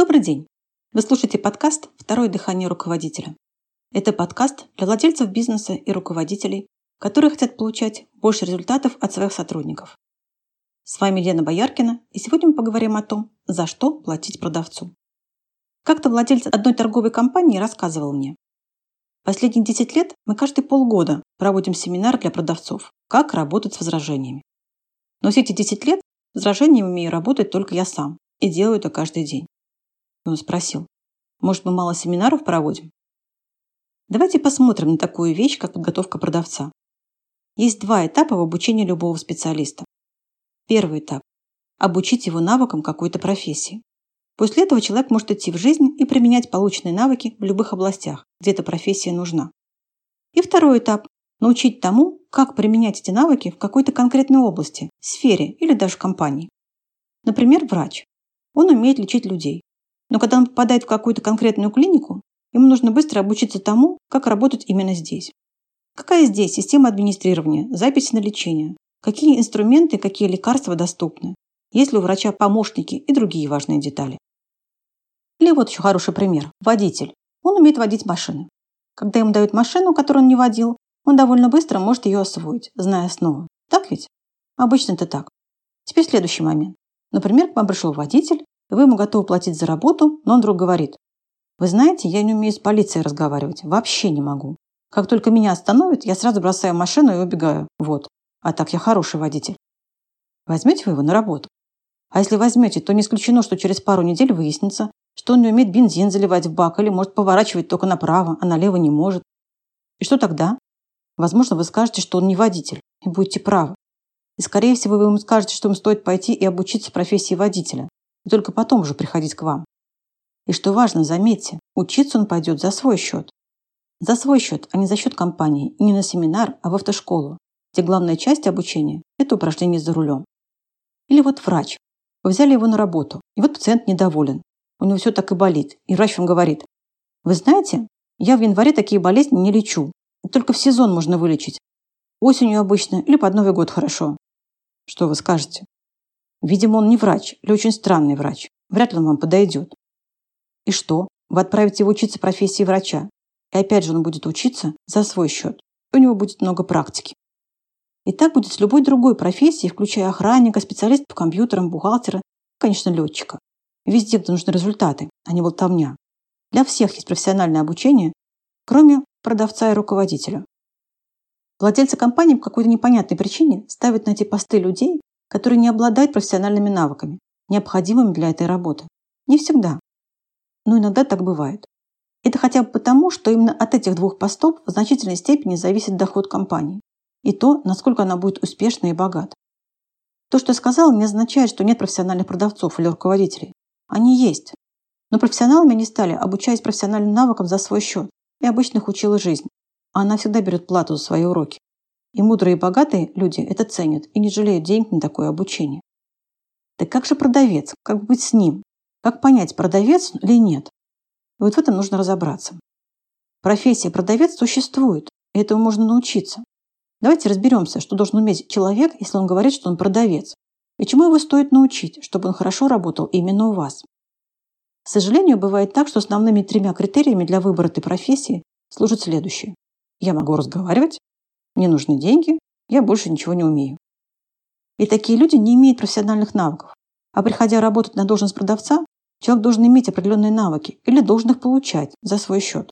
Добрый день! Вы слушаете подкаст «Второе дыхание руководителя». Это подкаст для владельцев бизнеса и руководителей, которые хотят получать больше результатов от своих сотрудников. С вами Лена Бояркина, и сегодня мы поговорим о том, за что платить продавцу. Как-то владелец одной торговой компании рассказывал мне. Последние 10 лет мы каждые полгода проводим семинар для продавцов, как работать с возражениями. Но все эти 10 лет возражениями умею работать только я сам и делаю это каждый день. Он спросил, может, мы мало семинаров проводим? Давайте посмотрим на такую вещь, как подготовка продавца. Есть два этапа в обучении любого специалиста. Первый этап – обучить его навыкам какой-то профессии. После этого человек может идти в жизнь и применять полученные навыки в любых областях, где эта профессия нужна. И второй этап – научить тому, как применять эти навыки в какой-то конкретной области, сфере или даже компании. Например, врач. Он умеет лечить людей, но когда он попадает в какую-то конкретную клинику, ему нужно быстро обучиться тому, как работать именно здесь. Какая здесь система администрирования, записи на лечение, какие инструменты, какие лекарства доступны, есть ли у врача помощники и другие важные детали. Или вот еще хороший пример. Водитель. Он умеет водить машины. Когда ему дают машину, которую он не водил, он довольно быстро может ее освоить, зная основы. Так ведь? Обычно это так. Теперь следующий момент. Например, к вам пришел водитель вы ему готовы платить за работу, но он вдруг говорит, «Вы знаете, я не умею с полицией разговаривать, вообще не могу. Как только меня остановят, я сразу бросаю машину и убегаю. Вот. А так я хороший водитель». Возьмете вы его на работу? А если возьмете, то не исключено, что через пару недель выяснится, что он не умеет бензин заливать в бак или может поворачивать только направо, а налево не может. И что тогда? Возможно, вы скажете, что он не водитель, и будете правы. И, скорее всего, вы ему скажете, что ему стоит пойти и обучиться профессии водителя и только потом уже приходить к вам. И что важно, заметьте, учиться он пойдет за свой счет. За свой счет, а не за счет компании, и не на семинар, а в автошколу, где главная часть обучения – это упражнение за рулем. Или вот врач. Вы взяли его на работу, и вот пациент недоволен. У него все так и болит, и врач вам говорит, вы знаете, я в январе такие болезни не лечу. Только в сезон можно вылечить. Осенью обычно или под Новый год хорошо. Что вы скажете? Видимо, он не врач или очень странный врач. Вряд ли он вам подойдет. И что? Вы отправите его учиться профессии врача. И опять же он будет учиться за свой счет. У него будет много практики. И так будет с любой другой профессией, включая охранника, специалиста по компьютерам, бухгалтера, конечно, летчика. Везде, где нужны результаты, а не болтовня. Для всех есть профессиональное обучение, кроме продавца и руководителя. Владельцы компании по какой-то непонятной причине ставят на эти посты людей, которые не обладают профессиональными навыками, необходимыми для этой работы. Не всегда. Но иногда так бывает. Это хотя бы потому, что именно от этих двух постов в значительной степени зависит доход компании и то, насколько она будет успешна и богата. То, что я сказала, не означает, что нет профессиональных продавцов или руководителей. Они есть. Но профессионалами они стали, обучаясь профессиональным навыкам за свой счет. И обычно их учила жизнь. А она всегда берет плату за свои уроки. И мудрые и богатые люди это ценят и не жалеют денег на такое обучение. Так как же продавец? Как быть с ним? Как понять, продавец или нет? И вот в этом нужно разобраться. Профессия продавец существует, и этому можно научиться. Давайте разберемся, что должен уметь человек, если он говорит, что он продавец, и чему его стоит научить, чтобы он хорошо работал именно у вас. К сожалению, бывает так, что основными тремя критериями для выбора этой профессии служат следующие. Я могу разговаривать, мне нужны деньги, я больше ничего не умею. И такие люди не имеют профессиональных навыков. А приходя работать на должность продавца, человек должен иметь определенные навыки или должен их получать за свой счет.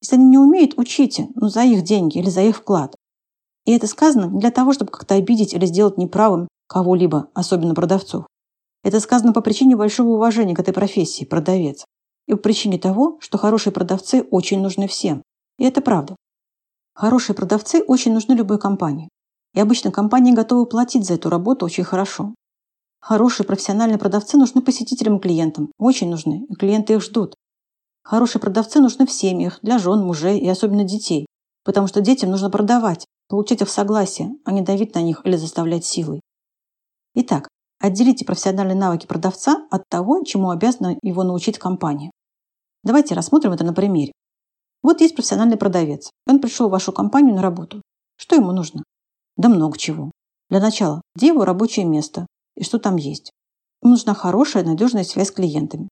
Если они не умеют, учите, но за их деньги или за их вклад. И это сказано не для того, чтобы как-то обидеть или сделать неправым кого-либо, особенно продавцов. Это сказано по причине большого уважения к этой профессии – продавец. И по причине того, что хорошие продавцы очень нужны всем. И это правда. Хорошие продавцы очень нужны любой компании. И обычно компании готовы платить за эту работу очень хорошо. Хорошие профессиональные продавцы нужны посетителям и клиентам. Очень нужны. И клиенты их ждут. Хорошие продавцы нужны в семьях, для жен, мужей и особенно детей. Потому что детям нужно продавать, получать их согласие, а не давить на них или заставлять силой. Итак, отделите профессиональные навыки продавца от того, чему обязана его научить компания. Давайте рассмотрим это на примере. Вот есть профессиональный продавец. Он пришел в вашу компанию на работу. Что ему нужно? Да много чего. Для начала, где его рабочее место и что там есть? Ему нужна хорошая, надежная связь с клиентами.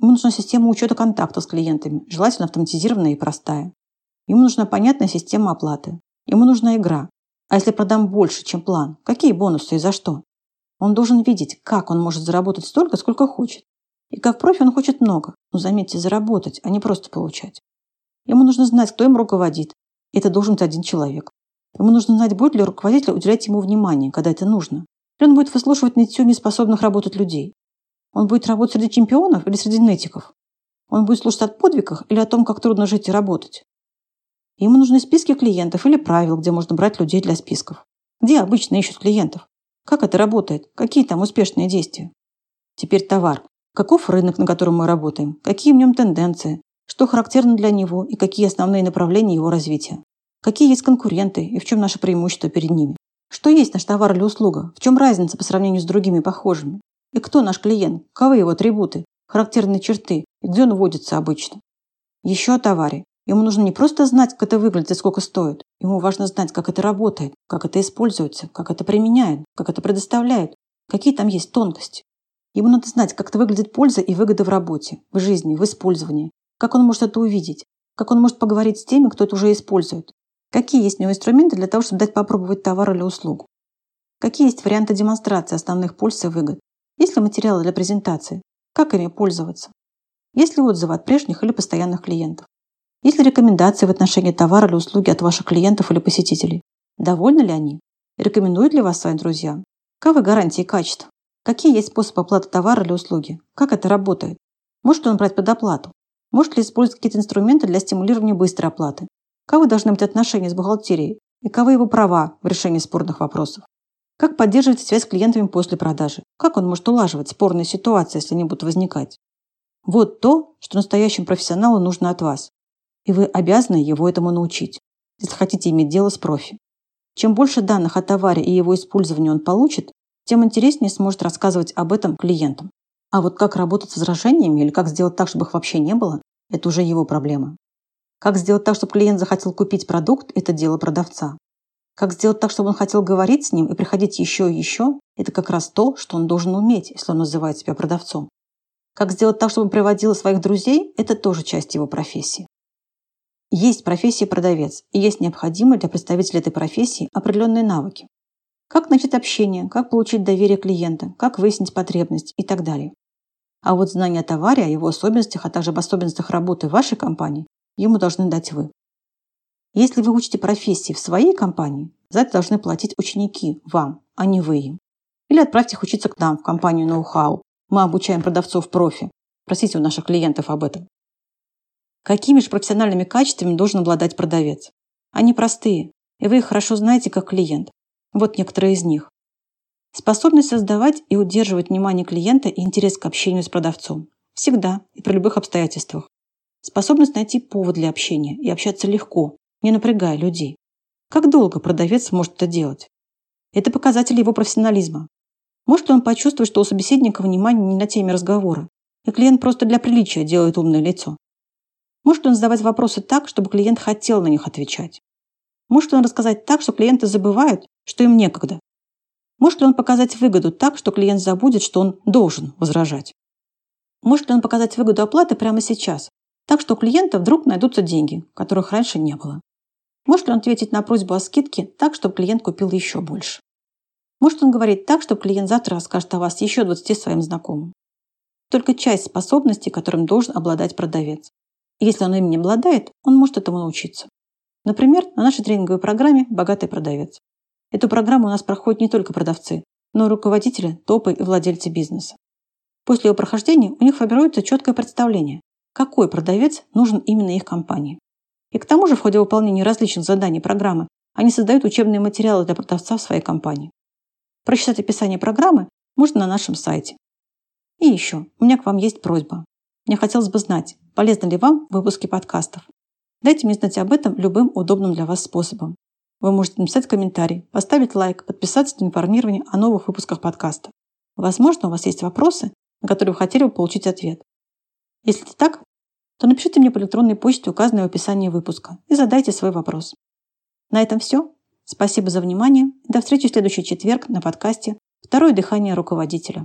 Ему нужна система учета контактов с клиентами, желательно автоматизированная и простая. Ему нужна понятная система оплаты. Ему нужна игра. А если продам больше, чем план, какие бонусы и за что? Он должен видеть, как он может заработать столько, сколько хочет. И как профи он хочет много. Но заметьте, заработать, а не просто получать. Ему нужно знать, кто им руководит. Это должен быть один человек. Ему нужно знать, будет ли руководитель уделять ему внимание, когда это нужно. Или он будет выслушивать нытье неспособных работать людей. Он будет работать среди чемпионов или среди нытиков. Он будет слушать о подвигах или о том, как трудно жить и работать. Ему нужны списки клиентов или правил, где можно брать людей для списков. Где обычно ищут клиентов? Как это работает? Какие там успешные действия? Теперь товар. Каков рынок, на котором мы работаем? Какие в нем тенденции? Что характерно для него и какие основные направления его развития? Какие есть конкуренты и в чем наше преимущество перед ними? Что есть наш товар или услуга? В чем разница по сравнению с другими похожими? И кто наш клиент? Каковы его атрибуты, характерные черты и где он водится обычно? Еще о товаре. Ему нужно не просто знать, как это выглядит и сколько стоит. Ему важно знать, как это работает, как это используется, как это применяют, как это предоставляют, какие там есть тонкости. Ему надо знать, как это выглядит польза и выгода в работе, в жизни, в использовании, как он может это увидеть, как он может поговорить с теми, кто это уже использует, какие есть у него инструменты для того, чтобы дать попробовать товар или услугу, какие есть варианты демонстрации основных польз и выгод, есть ли материалы для презентации, как ими пользоваться, есть ли отзывы от прежних или постоянных клиентов, есть ли рекомендации в отношении товара или услуги от ваших клиентов или посетителей? Довольны ли они? Рекомендуют ли вас своим друзьям? Каковы гарантии качества? Какие есть способы оплаты товара или услуги? Как это работает? Может ли он брать предоплату? Может ли использовать какие-то инструменты для стимулирования быстрой оплаты? Каковы должны быть отношения с бухгалтерией? И каковы его права в решении спорных вопросов? Как поддерживать связь с клиентами после продажи? Как он может улаживать спорные ситуации, если они будут возникать? Вот то, что настоящему профессионалу нужно от вас и вы обязаны его этому научить, если хотите иметь дело с профи. Чем больше данных о товаре и его использовании он получит, тем интереснее сможет рассказывать об этом клиентам. А вот как работать с возражениями или как сделать так, чтобы их вообще не было, это уже его проблема. Как сделать так, чтобы клиент захотел купить продукт – это дело продавца. Как сделать так, чтобы он хотел говорить с ним и приходить еще и еще – это как раз то, что он должен уметь, если он называет себя продавцом. Как сделать так, чтобы он приводил своих друзей – это тоже часть его профессии. Есть профессия продавец, и есть необходимые для представителя этой профессии определенные навыки. Как начать общение, как получить доверие клиента, как выяснить потребность и так далее. А вот знание о товаре, о его особенностях, а также об особенностях работы вашей компании ему должны дать вы. Если вы учите профессии в своей компании, за это должны платить ученики вам, а не вы им. Или отправьте их учиться к нам в компанию ноу-хау. Мы обучаем продавцов профи. Просите у наших клиентов об этом. Какими же профессиональными качествами должен обладать продавец? Они простые, и вы их хорошо знаете как клиент. Вот некоторые из них. Способность создавать и удерживать внимание клиента и интерес к общению с продавцом. Всегда и при любых обстоятельствах. Способность найти повод для общения и общаться легко, не напрягая людей. Как долго продавец может это делать? Это показатель его профессионализма. Может ли он почувствовать, что у собеседника внимание не на теме разговора, и клиент просто для приличия делает умное лицо? Может он задавать вопросы так, чтобы клиент хотел на них отвечать? Может он рассказать так, что клиенты забывают, что им некогда? Может ли он показать выгоду так, что клиент забудет, что он должен возражать? Может ли он показать выгоду оплаты прямо сейчас, так что у клиента вдруг найдутся деньги, которых раньше не было? Может ли он ответить на просьбу о скидке так, чтобы клиент купил еще больше? Может он говорить так, чтобы клиент завтра расскажет о вас еще 20 своим знакомым? Только часть способностей, которым должен обладать продавец. Если он им не обладает, он может этому научиться. Например, на нашей тренинговой программе «Богатый продавец». Эту программу у нас проходят не только продавцы, но и руководители, топы и владельцы бизнеса. После его прохождения у них формируется четкое представление, какой продавец нужен именно их компании. И к тому же в ходе выполнения различных заданий программы они создают учебные материалы для продавца в своей компании. Прочитать описание программы можно на нашем сайте. И еще, у меня к вам есть просьба. Мне хотелось бы знать, полезны ли вам выпуски подкастов. Дайте мне знать об этом любым удобным для вас способом. Вы можете написать комментарий, поставить лайк, подписаться на информирование о новых выпусках подкаста. Возможно, у вас есть вопросы, на которые вы хотели бы получить ответ. Если это так, то напишите мне по электронной почте, указанной в описании выпуска, и задайте свой вопрос. На этом все. Спасибо за внимание до встречи в следующий четверг на подкасте «Второе дыхание руководителя».